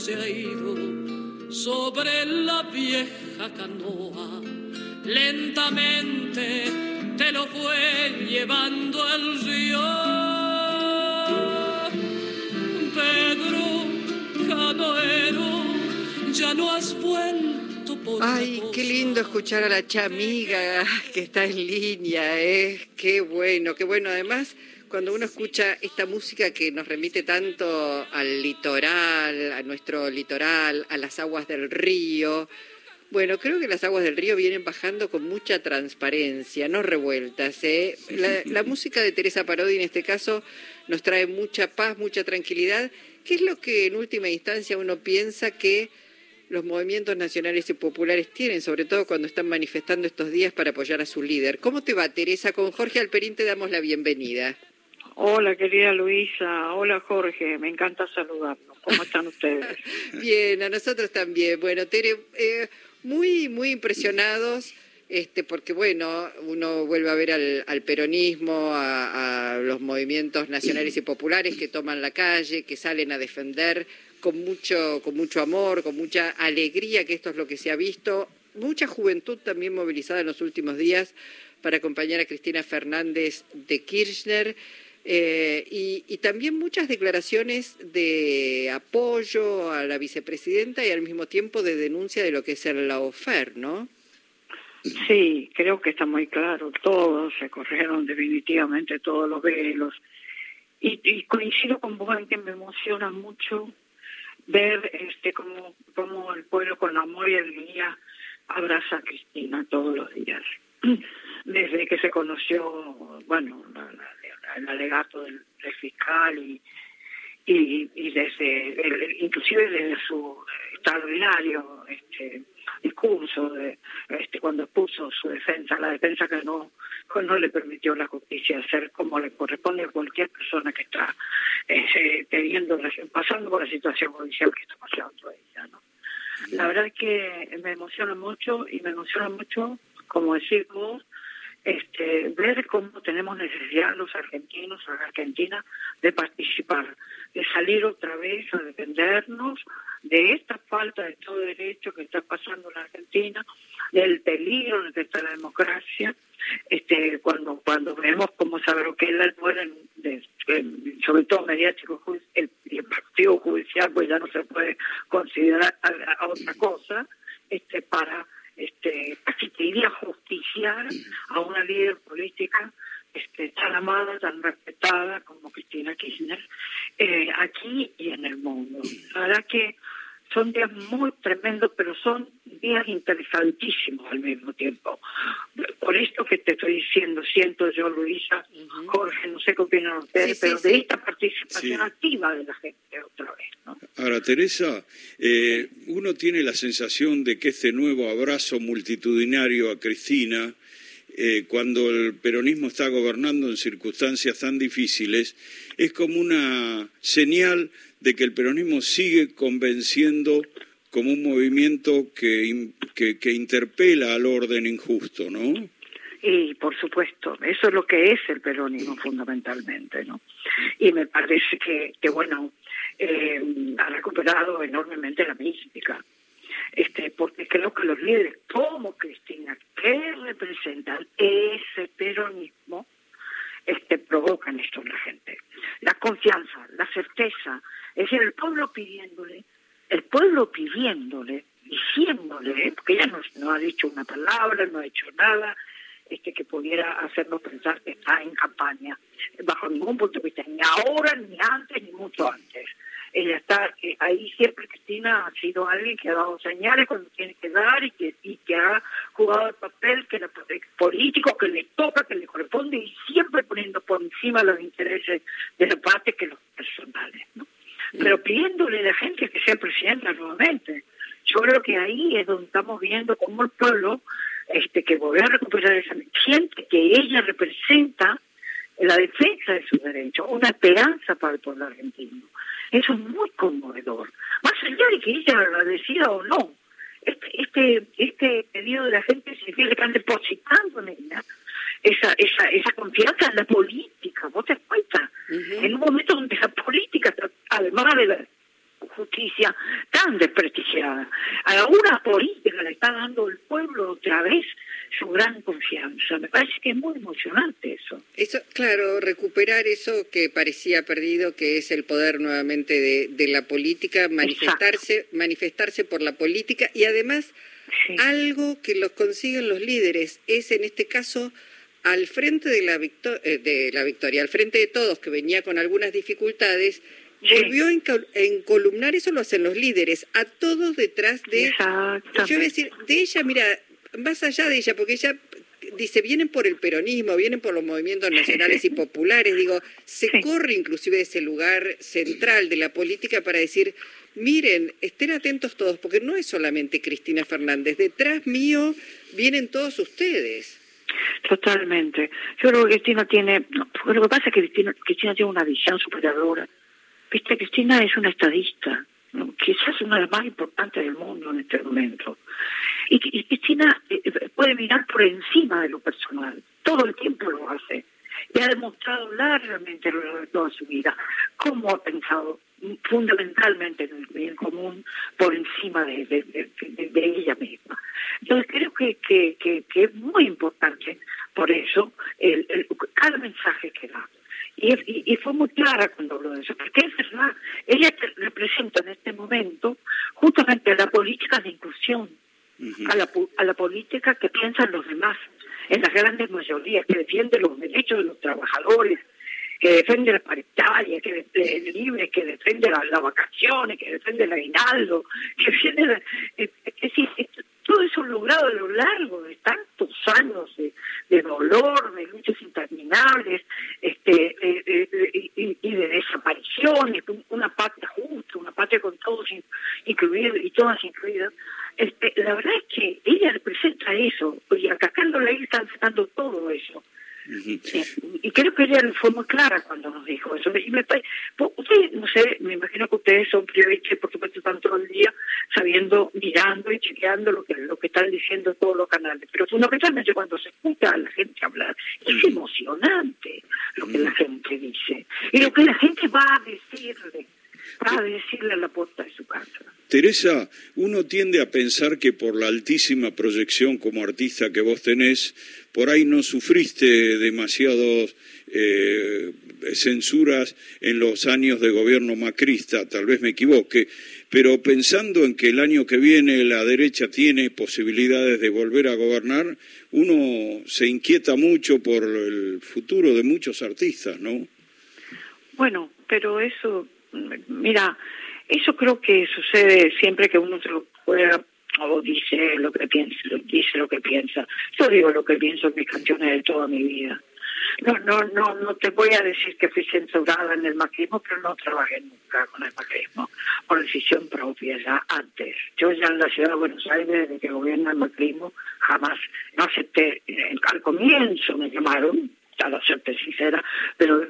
se ha ido sobre la vieja canoa. Lentamente te lo fue llevando el río. Pedro, canoero, ya no has vuelto por Ay, qué lindo escuchar a la chamiga que está en línea, ¿eh? Qué bueno, qué bueno. Además, cuando uno escucha esta música que nos remite tanto al litoral, a nuestro litoral, a las aguas del río. Bueno, creo que las aguas del río vienen bajando con mucha transparencia, no revueltas. ¿eh? La, la música de Teresa Parodi en este caso nos trae mucha paz, mucha tranquilidad. ¿Qué es lo que en última instancia uno piensa que los movimientos nacionales y populares tienen, sobre todo cuando están manifestando estos días para apoyar a su líder? ¿Cómo te va, Teresa? Con Jorge Alperín te damos la bienvenida. Hola, querida Luisa. Hola, Jorge. Me encanta saludarlos. ¿Cómo están ustedes? Bien, a nosotros también. Bueno, Tere, eh, muy, muy impresionados. Este, porque bueno, uno vuelve a ver al, al peronismo, a, a, los movimientos nacionales y populares que toman la calle, que salen a defender con mucho, con mucho amor, con mucha alegría, que esto es lo que se ha visto, mucha juventud también movilizada en los últimos días para acompañar a Cristina Fernández de Kirchner. Eh, y, y, también muchas declaraciones de apoyo a la vicepresidenta y al mismo tiempo de denuncia de lo que es el lawfare, ¿no? Sí, creo que está muy claro. Todos se corrieron definitivamente todos los velos. Y, y coincido con vos en que me emociona mucho ver este como, como el pueblo con amor y alegría abraza a Cristina todos los días. Desde que se conoció, bueno, la, el alegato del, fiscal y, y, y desde, el, inclusive desde su extraordinario este, discurso de este cuando expuso su defensa, la defensa que no no le permitió la justicia hacer como le corresponde a cualquier persona que está eh, teniendo pasando por la situación judicial que está pasando ella, ¿no? La verdad es que me emociona mucho y me emociona mucho, como decimos, este, ver cómo tenemos necesidad los argentinos, la Argentina, de participar, de salir otra vez a defendernos de esta falta de todo derecho que está pasando en la Argentina, del peligro en el que está la democracia, este, cuando cuando vemos cómo es el poder, de, sobre todo mediático, el, el partido judicial, pues ya no se puede considerar a otra cosa, este, para este, casi te iría a justiciar a una líder política este, tan amada, tan respetada como Cristina Kirchner, eh, aquí y en el mundo. La verdad que son días muy tremendos, pero son días interesantísimos al mismo tiempo. Por esto que te estoy diciendo, siento yo, Luisa. Jorge, no sé qué opinan ustedes, sí, pero sí, de esta participación activa de la gente. Ahora, Teresa, eh, uno tiene la sensación de que este nuevo abrazo multitudinario a Cristina, eh, cuando el peronismo está gobernando en circunstancias tan difíciles, es como una señal de que el peronismo sigue convenciendo como un movimiento que, que, que interpela al orden injusto, ¿no? Y por supuesto, eso es lo que es el peronismo fundamentalmente, ¿no? Y me parece que, que bueno, eh, ha recuperado enormemente la mística. Este, porque creo que los líderes como Cristina, que representan ese peronismo, este, provocan esto en la gente. La confianza, la certeza, es decir, el pueblo pidiéndole, el pueblo pidiéndole, diciéndole, porque ella no, ha dicho una palabra, no ha hecho nada, este que pudiera hacernos pensar que está en campaña, bajo ningún punto de vista, ni ahora, ni antes, ni mucho antes. Ella está eh, ahí siempre, Cristina ha sido alguien que ha dado señales cuando tiene que dar y que, y que ha jugado el papel que la, político que le toca, que le corresponde y siempre poniendo por encima los intereses de la parte que los personales. ¿no? Pero pidiéndole a la gente que sea presidenta nuevamente. Yo creo que ahí es donde estamos viendo cómo el pueblo este que volvió a recuperar esa siente que ella representa la defensa de sus derechos, una esperanza para el pueblo argentino. Eso es muy conmovedor. Más allá de que ella lo decida o no, este, este, este pedido de la gente significa que están depositando en ella esa, esa, esa confianza en la política. ¿Vos te cuenta? en un momento donde la política, además de la justicia, tan desprestigiada, a una política le está dando el pueblo otra vez su gran confianza. Me parece que es muy emocionante eso. Eso, claro, recuperar eso que parecía perdido, que es el poder nuevamente de, de la política, manifestarse, manifestarse por la política y además algo que los consiguen los líderes es en este caso al frente de la, eh, de la victoria, al frente de todos que venía con algunas dificultades, volvió a encolumnar, eso lo hacen los líderes, a todos detrás de... Yo voy a decir, de ella, mira, más allá de ella, porque ella dice, vienen por el peronismo, vienen por los movimientos nacionales y populares, digo, se corre inclusive de ese lugar central de la política para decir, miren, estén atentos todos, porque no es solamente Cristina Fernández, detrás mío vienen todos ustedes. Totalmente. Yo creo que Cristina tiene, lo que pasa es que Cristina, Cristina tiene una visión superadora. Viste, Cristina es una estadista, quizás una de las más importantes del mundo en este momento. Y, Cristina eh, puede mirar por encima de lo personal, todo el tiempo lo hace. Y ha demostrado largamente a lo largo de toda su vida cómo ha pensado fundamentalmente en el bien común por encima de, ella misma. Entonces creo que, que, que, es muy importante por eso el, cada mensaje que da. Y, y, fue muy clara cuando habló de eso, porque es verdad, ella representa en este momento justamente la política de inclusión, a, la, a la política que piensan los demás, en las grandes mayorías, que defiende los derechos de los trabajadores, que defiende la paritaria, que defiende libre, que defiende las vacaciones, que defiende el aguinaldo, que defiende... es decir, todo eso logrado a lo largo de tantos años de, dolor, de luchas interminables, este, y, de desapariciones, una patria justa, una patria con todos incluidos y todas incluidas, este, la verdad es que ella representa eso, y atacándola ahí están sacando todo eso. Y creo que ella fue muy clara cuando nos dijo eso. Y me, usted, no sé, me imagino que ustedes son periodistas, por supuesto, están todo el día sabiendo, mirando y chequeando lo que, lo que están diciendo todos los canales. Pero fundamentalmente cuando se escucha a la gente hablar, es emocionante que la gente dice. Y lo que la gente va a decirle, va a decirle a la puerta de su casa. Teresa, uno tiende a pensar que por la altísima proyección como artista que vos tenés, por ahí no sufriste demasiadas eh, censuras en los años de gobierno macrista, tal vez me equivoque, pero pensando en que el año que viene la derecha tiene posibilidades de volver a gobernar, uno se inquieta mucho por el futuro de muchos artistas, ¿no? Bueno, pero eso, mira, eso creo que sucede siempre que uno se lo juega o dice lo que piensa, dice lo que piensa. Yo digo lo que pienso en mis canciones de toda mi vida. No, no, no, no te voy a decir que fui censurada en el macrismo, pero no trabajé nunca con el macrismo por decisión propia, ya antes. Yo ya en la ciudad de Buenos Aires, desde que gobierna el macrismo, jamás, no acepté, al comienzo me llamaron, a serte sincera, pero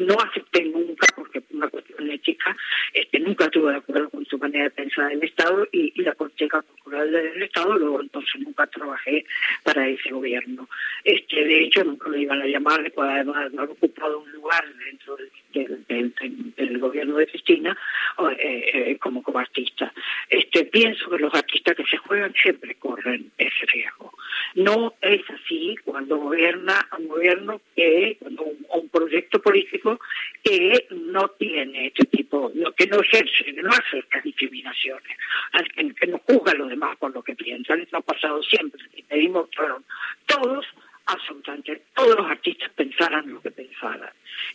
no acepté nunca, porque una cuestión ética, este, nunca estuve de acuerdo con su manera de pensar del Estado y, la política cultural del Estado, luego entonces nunca trabajé para ese gobierno. Este, de hecho, nunca lo iban a llamar, además haber ocupado un lugar dentro del, gobierno de Cristina eh, eh, como, como artista. Este, pienso que los artistas que se juegan siempre corren ese riesgo. No es así cuando gobierna un gobierno que, un, un proyecto político que no tiene este tipo, que no ejerce, que no hace estas discriminaciones, que, no juzga a los demás por lo que piensan. Esto ha pasado siempre. Y pedimos, fueron todos absolutamente todos los artistas pensaran lo que pensaran.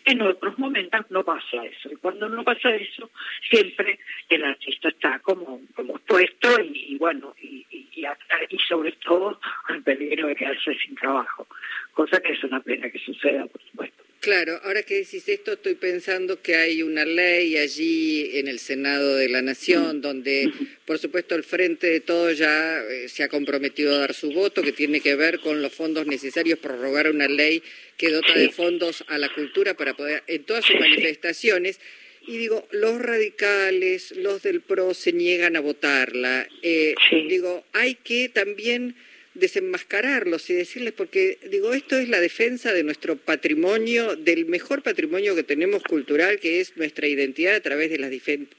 En otros momentos no pasa eso. Y cuando no pasa eso, siempre el artista está como, como puesto y, bueno, y, y, y, sobre todo el peligro de quedarse sin trabajo. Cosa que es una pena que suceda, por supuesto. Claro, ahora que decís esto, estoy pensando que hay una ley allí en el Senado de la Nación donde, por supuesto, el Frente de Todos ya eh, se ha comprometido a dar su voto, que tiene que ver con los fondos necesarios, prorrogar una ley que dota de fondos a la cultura para poder, en todas sus manifestaciones. Y digo, los radicales, los del PRO se niegan a votarla. Eh, digo, hay que también desenmascararlos y decirles, porque digo, esto es la defensa de nuestro patrimonio, del mejor patrimonio que tenemos cultural, que es nuestra identidad a través de las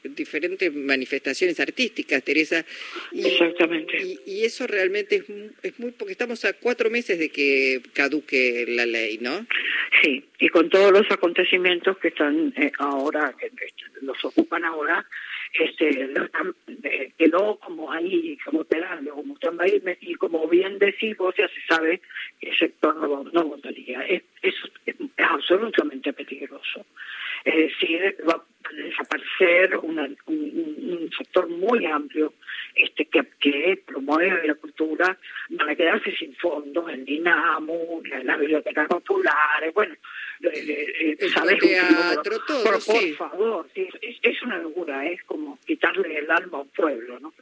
diferentes manifestaciones artísticas, Teresa. Exactamente. Y, eso realmente es, es muy, porque estamos a cuatro meses de que caduque la ley, ¿no? Sí, y con todos los acontecimientos que están eh, ahora, que los ocupan ahora, este, quedó como ahí, como esperando, como y como bien decís vos ya se sabe que el sector no, no votaría. Es, es, es, absolutamente peligroso. Es decir, va desaparecer una, un, sector muy amplio este que, que promueve la cultura, van a quedarse sin fondos, el Dinamo, las bibliotecas populares, bueno, eh, eh, ¿sabes? Teatro, todo, por, por favor, es, es, una locura, es como quitarle el alma a un pueblo, ¿no?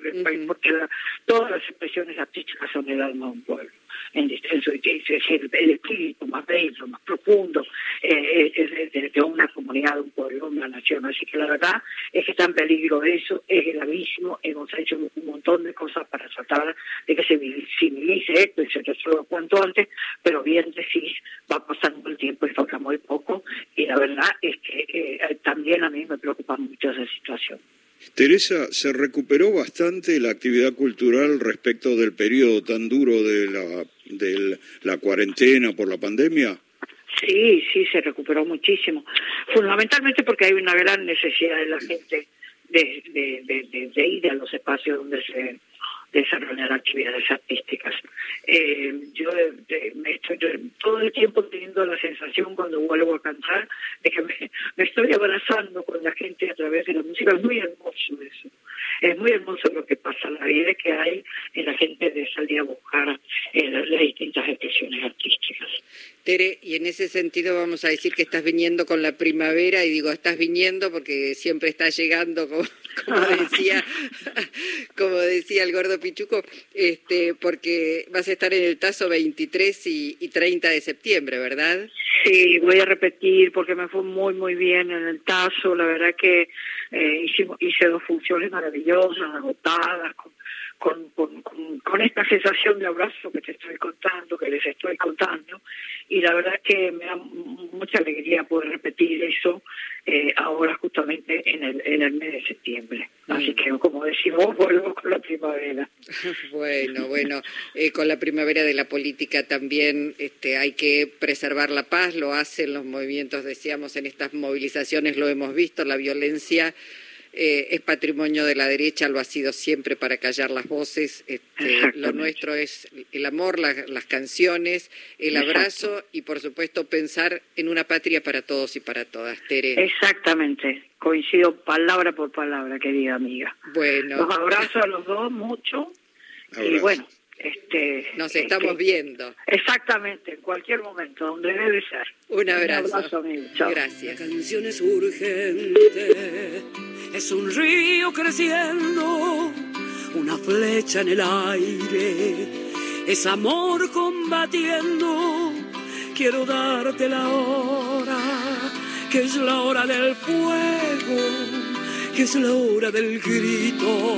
Porque todas las expresiones artísticas son el alma a un pueblo en, distenso es decir, el espíritu más bello, más profundo eh, eh de, una comunidad, un pueblo, una nación. Así que la verdad es que está en peligro eso, es gravísimo, hemos hecho un montón de cosas para tratar de que se visibilice esto y se resuelva cuanto antes, pero bien decís, va pasando el tiempo y falta muy poco, y la verdad es que eh, también a mí me preocupa mucho esa situación. Teresa, ¿se recuperó bastante la actividad cultural respecto del periodo tan duro de la, de la cuarentena por la pandemia? Sí, sí, se recuperó muchísimo. Fundamentalmente porque hay una gran necesidad de la gente de, ir a los espacios donde se desarrollar actividades artísticas. Eh, yo me estoy todo el tiempo teniendo la sensación cuando vuelvo a cantar de que me, estoy abrazando con la gente a través de la música. Es muy hermoso eso. Es muy hermoso lo que pasa, la vida que hay en la gente de salir a buscar eh, las distintas expresiones artísticas. Tere, y en ese sentido vamos a decir que estás viniendo con la primavera, y digo, estás viniendo porque siempre estás llegando, como, decía, como decía el gordo Pichuco, este, porque vas a estar en el Tazo 23 y, y 30 de septiembre, ¿verdad? Sí, voy a repetir porque me fue muy, muy bien en el Tazo. La verdad que eh, hice dos funciones maravillosas, agotadas, con con, con, con, esta sensación de abrazo que te estoy contando, que les estoy contando, y la verdad que me da mucha alegría poder repetir eso eh, ahora justamente en el, en el mes de septiembre. Así mm. que, como decimos, vuelvo con la primavera. bueno, bueno, eh, con la primavera de la política también este, hay que preservar la paz, lo hacen los movimientos, decíamos, en estas movilizaciones lo hemos visto, la violencia eh, es patrimonio de la derecha, lo ha sido siempre para callar las voces. Este, lo nuestro es el amor, las canciones, el abrazo y, por supuesto, pensar en una patria para todos y para todas. Tere. Exactamente. Coincido palabra por palabra, querida amiga. Bueno. Los abrazo a los dos mucho. Y bueno, este, Nos estamos viendo. Exactamente, en cualquier momento, donde debe ser. Un abrazo. Un abrazo amigo. Gracias. La canción es urgente, es un río creciendo, una flecha en el aire, es amor combatiendo. Quiero darte la hora, que es la hora del fuego, que es la hora del grito